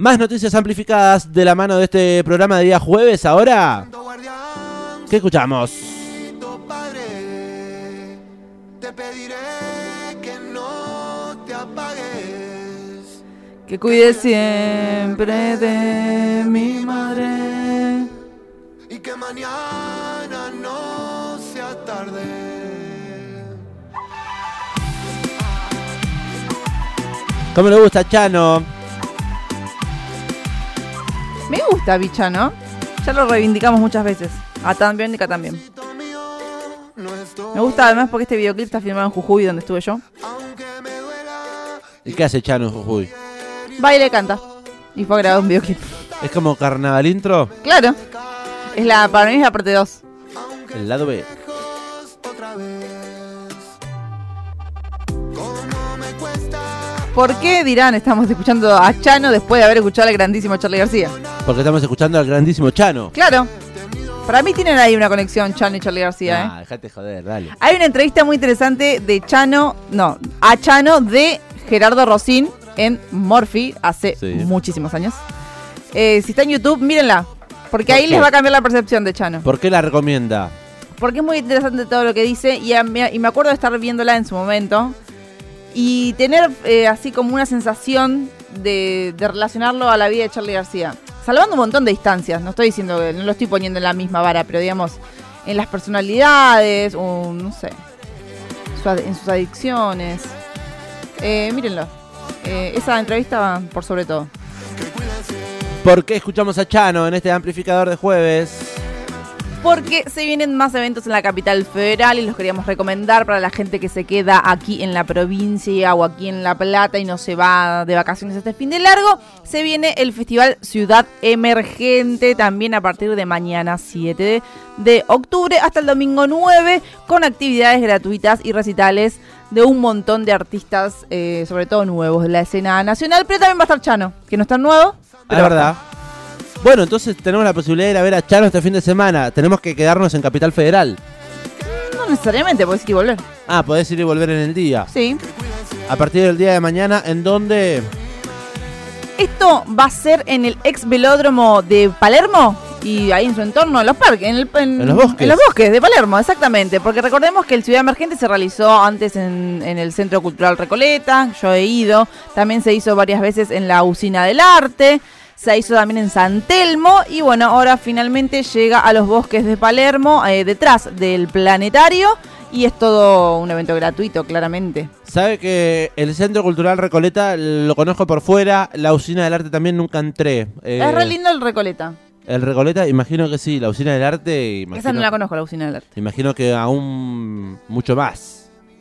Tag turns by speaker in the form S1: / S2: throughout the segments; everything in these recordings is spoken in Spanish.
S1: Más noticias amplificadas de la mano de este programa de día jueves. Ahora, ¿qué escuchamos?
S2: Padre, te pediré que no te apagues.
S3: Que cuide siempre de mi madre.
S2: y que mañana no sea tarde.
S1: ¿Cómo le gusta, Chano?
S3: Me gusta Bicha, ¿no? Ya lo reivindicamos muchas veces. A también y a también. Me gusta además porque este videoclip está filmado en Jujuy, donde estuve yo.
S1: ¿Y qué hace Chano en Jujuy?
S3: Baile y canta. Y fue grabado un videoclip.
S1: ¿Es como carnaval intro?
S3: Claro. Es la, para mí es la parte 2.
S1: El lado B.
S3: ¿Por qué dirán estamos escuchando a Chano después de haber escuchado al grandísimo Charlie García?
S1: Porque estamos escuchando al grandísimo Chano.
S3: Claro. Para mí tienen ahí una conexión Chano y Charlie García, ¿eh?
S1: Ah, dejate joder, dale.
S3: Hay una entrevista muy interesante de Chano, no, a Chano de Gerardo Rosín en Morphy hace
S1: Sí.
S3: muchísimos años. Eh, si está en YouTube, mírenla. Porque
S1: ¿Por
S3: ahí
S1: qué?
S3: les va a cambiar la percepción de Chano.
S1: ¿Por qué la recomienda?
S3: Porque es muy interesante todo lo que dice y, a- y me acuerdo de estar viéndola en su momento y tener eh, así como una sensación de, de relacionarlo a la vida de Charlie García. Salvando un montón de distancias, no estoy diciendo que no lo estoy poniendo en la misma vara, pero digamos en las personalidades, o no sé, en sus adicciones. Eh, mírenlo. Eh, esa entrevista va por sobre todo.
S1: ¿Por qué escuchamos a Chano en este amplificador de jueves?
S3: Porque se vienen más eventos en la capital federal y los queríamos recomendar para la gente que se queda aquí en la provincia o aquí en La Plata y no se va de vacaciones este fin de largo. Se viene el Festival Ciudad Emergente también a partir de mañana 7 de, octubre hasta el domingo 9 con actividades gratuitas y recitales de un montón de artistas, eh, sobre todo nuevos de la escena nacional, pero también va a estar Chano, que no está nuevo.
S1: Es
S3: pero va a
S1: verdad. Bueno, entonces tenemos la posibilidad de ir a ver a Chano este fin de semana. Tenemos que quedarnos en Capital Federal.
S3: No necesariamente, puedes ir y volver.
S1: Ah, podés ir y volver en el día.
S3: Sí.
S1: A partir del día de mañana, ¿en dónde?
S3: Esto va a ser en el ex velódromo de Palermo y ahí en su entorno, en los parques, en, el-
S1: En los bosques.
S3: En los bosques de Palermo, exactamente. Porque recordemos que el Ciudad Emergente se realizó antes en, en el Centro Cultural Recoleta, yo he ido. También se hizo varias veces en la Usina del Arte. Se hizo también en San Telmo y bueno, ahora finalmente llega a los bosques de Palermo, eh, detrás del planetario y es todo un evento gratuito, claramente.
S1: Sabe que el Centro Cultural Recoleta lo conozco por fuera, la Usina del Arte también nunca entré. Eh,
S3: es re lindo el Recoleta.
S1: El Recoleta, imagino que sí, la Usina del Arte, imagino,
S3: Esa no la conozco, la Usina del Arte.
S1: imagino que aún mucho más.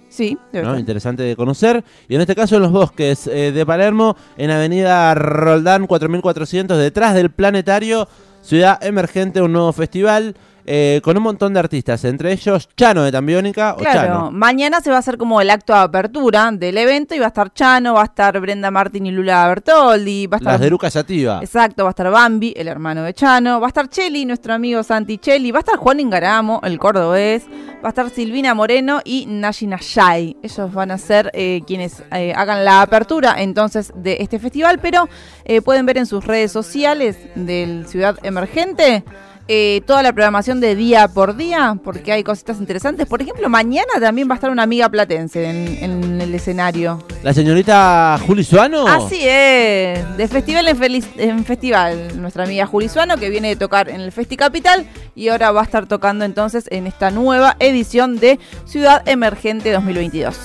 S3: Sí, ser.
S1: Interesante de conocer. Y en este caso en los bosques eh, de Palermo, en Avenida Roldán 4400, detrás del Planetario, Ciudad Emergente, un nuevo festival eh, con un montón de artistas, entre ellos Chano de Tambiónica o
S3: Claro,
S1: Chano.
S3: mañana se va a hacer como el acto de apertura del evento y va a estar Chano, va a estar Brenda Martín y Lula Bertoldi, va a estar
S1: Las de Luca Sativa.
S3: Exacto, va a estar Bambi, el hermano de Chano, va a estar Cheli, nuestro amigo Santi Cheli, va a estar Juan Ingaramo, el cordobés, va a estar Silvina Moreno y Nashi Nayay. Ellos van a ser eh, quienes eh, hagan la apertura entonces de este festival, pero eh, pueden ver en sus redes sociales del Ciudad Emergente. Eh, toda la programación de día por día, porque hay cositas interesantes. Por ejemplo, mañana también va a estar una amiga platense en, en el escenario.
S1: La señorita Juli Suano.
S3: Así es, de festival en, feliz- en festival, nuestra amiga Juli Suano que viene de tocar en el Festi Capital y ahora va a estar tocando entonces en esta nueva edición de Ciudad Emergente 2022.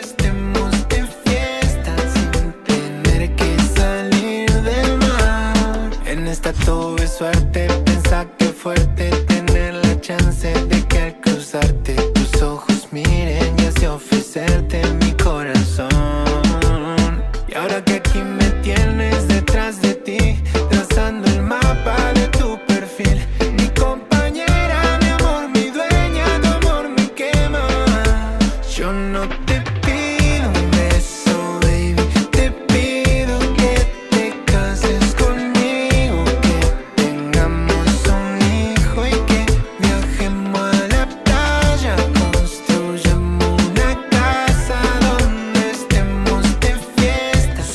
S2: Estemos de fiesta sin tener que salir del mar. En esta tuve suerte, fuerte tener la chance de que al cruzarte tus ojos miren y así ofrecerte mi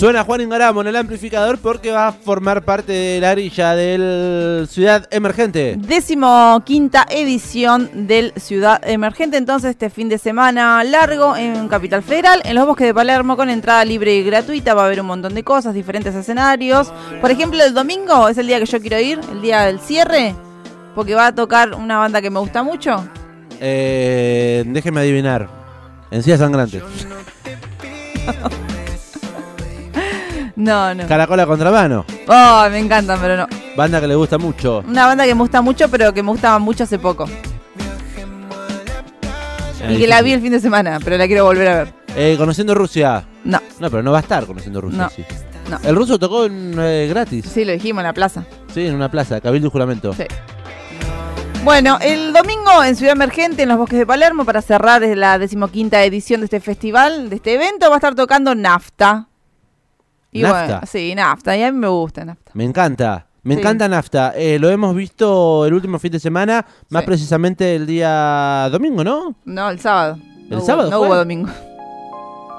S1: Suena Juan Ingaramo en el amplificador porque va a formar parte de la grilla del Ciudad Emergente.
S3: Décimo quinta edición del Ciudad Emergente, entonces este fin de semana largo en Capital Federal, en los bosques de Palermo con entrada libre y gratuita, va a haber un montón de cosas, diferentes escenarios. Por ejemplo, el domingo es el día que yo quiero ir, el día del cierre, porque va a tocar una banda que me gusta mucho.
S1: Eh, déjeme adivinar. Encías sangrantes.
S3: No, no.
S1: Caracola contramano.
S3: Oh, me encantan, pero no.
S1: Banda que le gusta mucho.
S3: Una banda que me gusta mucho, pero que me gustaba mucho hace poco. Y que la vi el fin de semana, pero la quiero volver a ver.
S1: Eh, conociendo Rusia.
S3: No,
S1: No, pero no va a estar conociendo Rusia.
S3: No.
S1: sí.
S3: no.
S1: El ruso tocó en, eh, gratis.
S3: Sí, lo dijimos en la plaza.
S1: Sí, en una plaza, Cabildo y Juramento.
S3: Sí. Bueno, el domingo en Ciudad Emergente, en los bosques de Palermo, para cerrar la decimoquinta edición de este festival, de este evento, va a estar tocando Nafta. Y
S1: ¿Nafta?
S3: bueno, sí, Nafta, y a mí me gusta Nafta.
S1: Me encanta. Me
S3: Sí.
S1: encanta Nafta. Eh, lo hemos visto el último fin de semana, más
S3: Sí.
S1: precisamente el día domingo, ¿no?
S3: No, el sábado.
S1: ¿El
S3: No hubo-
S1: sábado
S3: No
S1: fue?
S3: hubo domingo.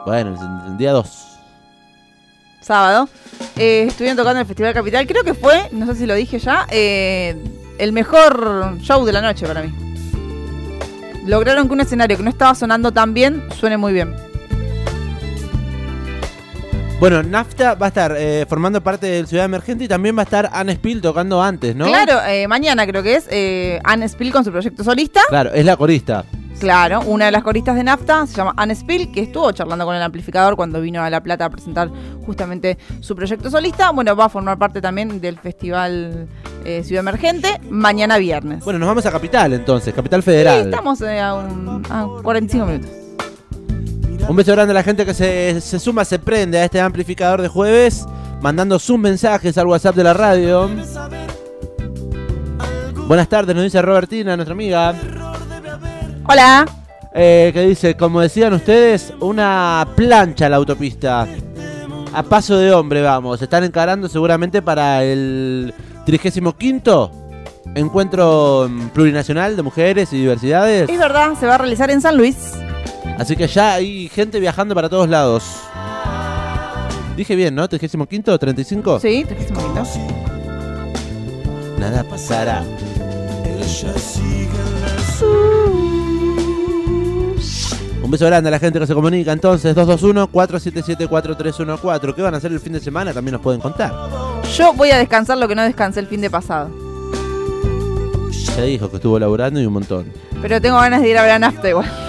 S1: Bueno, el, el día 2.
S3: Sábado. Eh, estuvieron tocando en el Festival Capital. Creo que fue, no sé si lo dije ya, eh, el mejor show de la noche para mí. Lograron que un escenario que no estaba sonando tan bien suene muy bien.
S1: Bueno, Nafta va a estar eh, formando parte del Ciudad Emergente y también va a estar Anne Spill tocando antes, ¿no?
S3: Claro, eh, mañana creo que es eh, Anne Spill con su proyecto solista.
S1: Claro, es la corista.
S3: Claro, una de las coristas de Nafta se llama Anne Spill, que estuvo charlando con el amplificador cuando vino a La Plata a presentar justamente su proyecto solista. Bueno, va a formar parte también del Festival eh, Ciudad Emergente mañana viernes.
S1: Bueno, nos vamos a Capital entonces, Capital
S3: Sí,
S1: Federal.
S3: estamos eh, a, un, a 45 minutos.
S1: Un beso grande a la gente que se, se suma, se prende a este amplificador de jueves, mandando sus mensajes al WhatsApp de la radio. Buenas tardes, nos dice Robertina, nuestra amiga,
S3: Hola.
S1: eh, que dice, como decían ustedes, una plancha a la autopista. A paso de hombre, vamos. Se están encarando seguramente para el 35 encuentro mm, plurinacional de mujeres y diversidades.
S3: Es verdad, se va a realizar en San Luis.
S1: Así que ya hay gente viajando para todos lados. Dije bien, ¿no? 35 o 35.
S3: Sí, 35 minutos.
S1: Nada pasará. Un beso grande a la gente que se comunica entonces 221-477-4314. ¿Qué van a hacer el fin de semana? También nos pueden contar.
S3: Yo voy a descansar lo que no descansé el fin de pasado.
S1: Ya dijo que estuvo laburando y un montón.
S3: Pero tengo ganas de ir a ver a Nafta igual.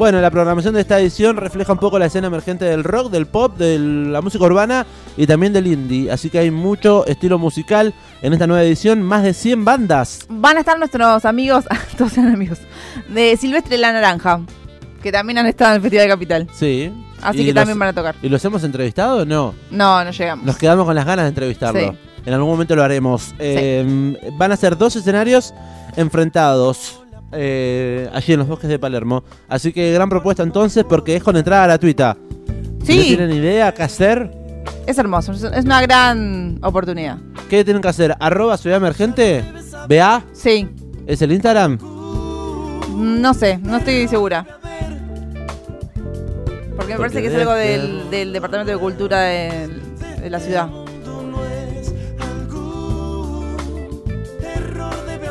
S1: Bueno, la programación de esta edición refleja un poco la escena emergente del rock, del pop, de la música urbana y también del indie. Así que hay mucho estilo musical en esta nueva edición. Más de 100 bandas.
S3: Van a estar nuestros amigos, todos eran amigos, de Silvestre La Naranja, que también han estado en el Festival de Capital.
S1: Sí.
S3: Así
S1: ¿Y
S3: que
S1: los-
S3: también van a tocar.
S1: ¿Y los hemos entrevistado o no?
S3: No, no llegamos.
S1: Nos quedamos con las ganas de entrevistarlo.
S3: Sí.
S1: En algún momento lo haremos. Eh, van a ser dos escenarios enfrentados eh, allí en los bosques de Palermo. Así que gran propuesta entonces porque es con entrada gratuita. Si no
S3: Sí,
S1: tienen idea qué hacer,
S3: es hermoso, es una gran oportunidad.
S1: ¿qué tienen que hacer? Arroba Ciudad Emergente. BA
S3: Sí,
S1: es el Instagram.
S3: no sé, no estoy segura. Porque me parece que es algo del, del Departamento de Cultura de, de la ciudad.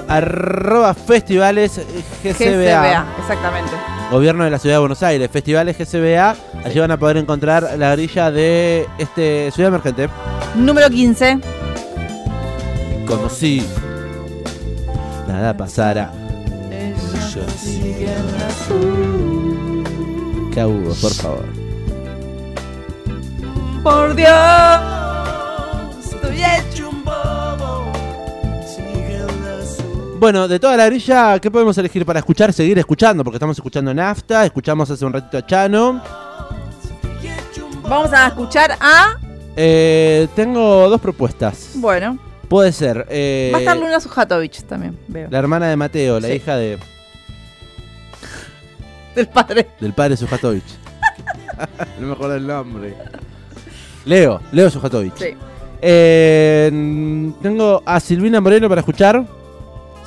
S1: Arroba Festivales GCBA.
S3: GCBA, exactamente.
S1: Gobierno de la Ciudad de Buenos Aires. Festivales GCBA. Allí van a poder encontrar la grilla de este Ciudad Emergente.
S3: Número 15.
S1: Conocí. Nada pasará. ¿Qué hubo, por favor?
S3: Por Dios, estoy hecho un
S1: Bueno, de toda la grilla, ¿qué podemos elegir para escuchar? Seguir escuchando, porque estamos escuchando Nafta, escuchamos hace un ratito a Chano.
S3: Vamos a escuchar a.
S1: Eh, tengo dos propuestas.
S3: Bueno,
S1: Puede ser eh,
S3: va a estar Luna Sujatovich también, veo.
S1: la hermana de Mateo, la
S3: Sí.
S1: hija de,
S3: Del padre.
S1: del padre Sujatovich. no me acuerdo el nombre. Leo, Leo Sujatovich.
S3: Sí.
S1: Eh, tengo a Silvina Moreno para escuchar,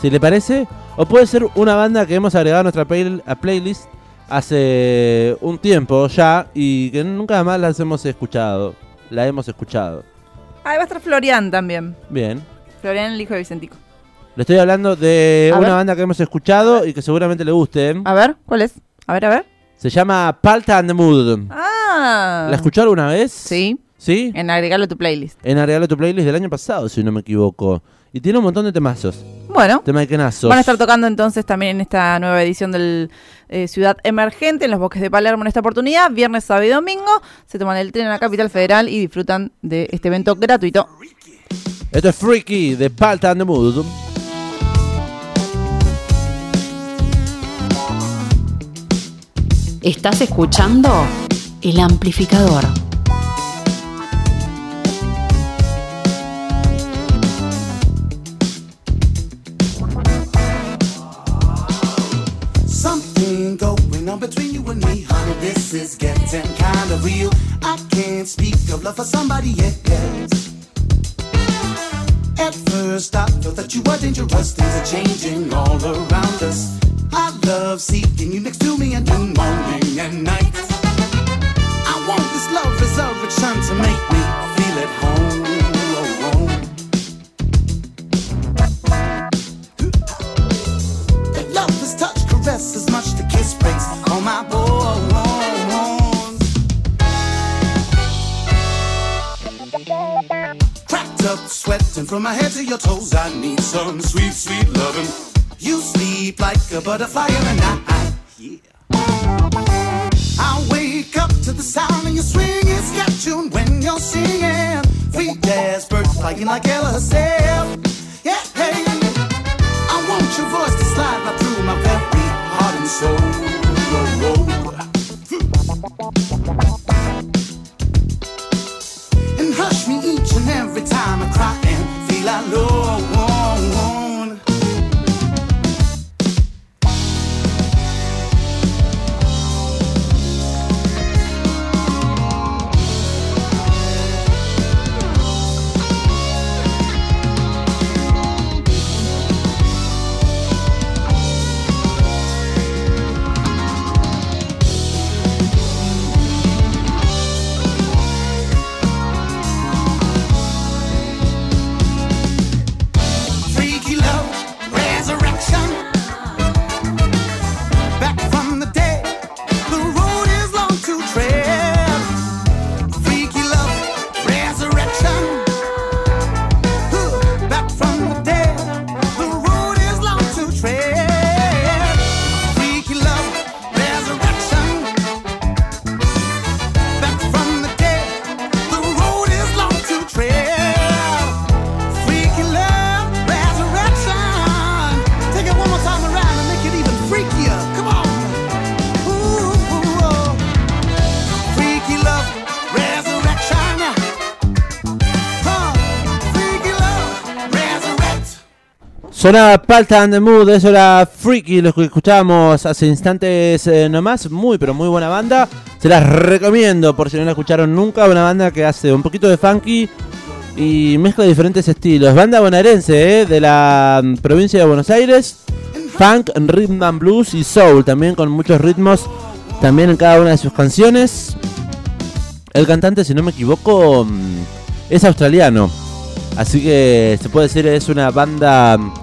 S1: si le parece. O puede ser una banda que hemos agregado a nuestra play- a playlist hace un tiempo ya y que nunca más las hemos escuchado. la hemos escuchado.
S3: Ahí va a estar Florian también.
S1: Bien.
S3: Florian, el hijo de Vicentico.
S1: Le estoy hablando de
S3: A
S1: una
S3: ver.
S1: banda que hemos escuchado y que seguramente le guste.
S3: A ver, ¿cuál es? A ver, a ver.
S1: Se llama Palta and the Mood.
S3: Ah.
S1: ¿La escuchó alguna vez?
S3: Sí,
S1: ¿Sí?
S3: en agregarlo a tu playlist.
S1: En Agregalo a tu playlist del año pasado, si no me equivoco. Y tiene un montón de temazos.
S3: Bueno,
S1: Temaikenazos.
S3: van a estar tocando entonces también en esta nueva edición del eh, Ciudad Emergente en los bosques de Palermo en esta oportunidad. Viernes, sábado y domingo. Se toman el tren a la capital federal y disfrutan de este evento gratuito.
S1: Esto es Freaky de Palta and the Mood.
S4: Estás escuchando El Amplificador.
S5: Love for somebody else. At first, I thought that you were dangerous. Things are changing all around us. I love seeing you next to me and noon, morning and night. I want this love resurrection to make me feel at home. Love is touch, caress as up, sweating from my head to your toes. I need some sweet, sweet loving. You sleep like a butterfly in the night. Yeah. I wake up to the sound of your swinging tune when you're singing. Free as birds flying like Ella said. Yeah, hey. I want your voice to slide right through my very heart and soul.
S1: Sonaba Palta and the Mood, eso era Freaky, lo que escuchábamos hace instantes eh, nomás. Muy, pero muy buena banda. Se las recomiendo por si no la escucharon nunca. Una banda que hace un poquito de funky y mezcla diferentes estilos. Banda bonaerense eh, de la mm, provincia de Buenos Aires. Funk, rhythm and blues y soul, también con muchos ritmos. También en cada una de sus canciones. El cantante, si no me equivoco, mm, es australiano. Así que se puede decir es una banda mm,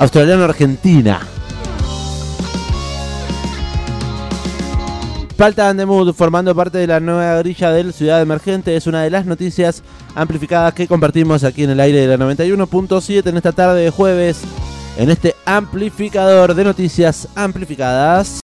S1: australiano-argentina. Palta and the Mood, formando parte de la nueva grilla del Ciudad Emergente, es una de las noticias amplificadas que compartimos aquí en el aire de la 91.7 en esta tarde de jueves, en este amplificador de noticias amplificadas.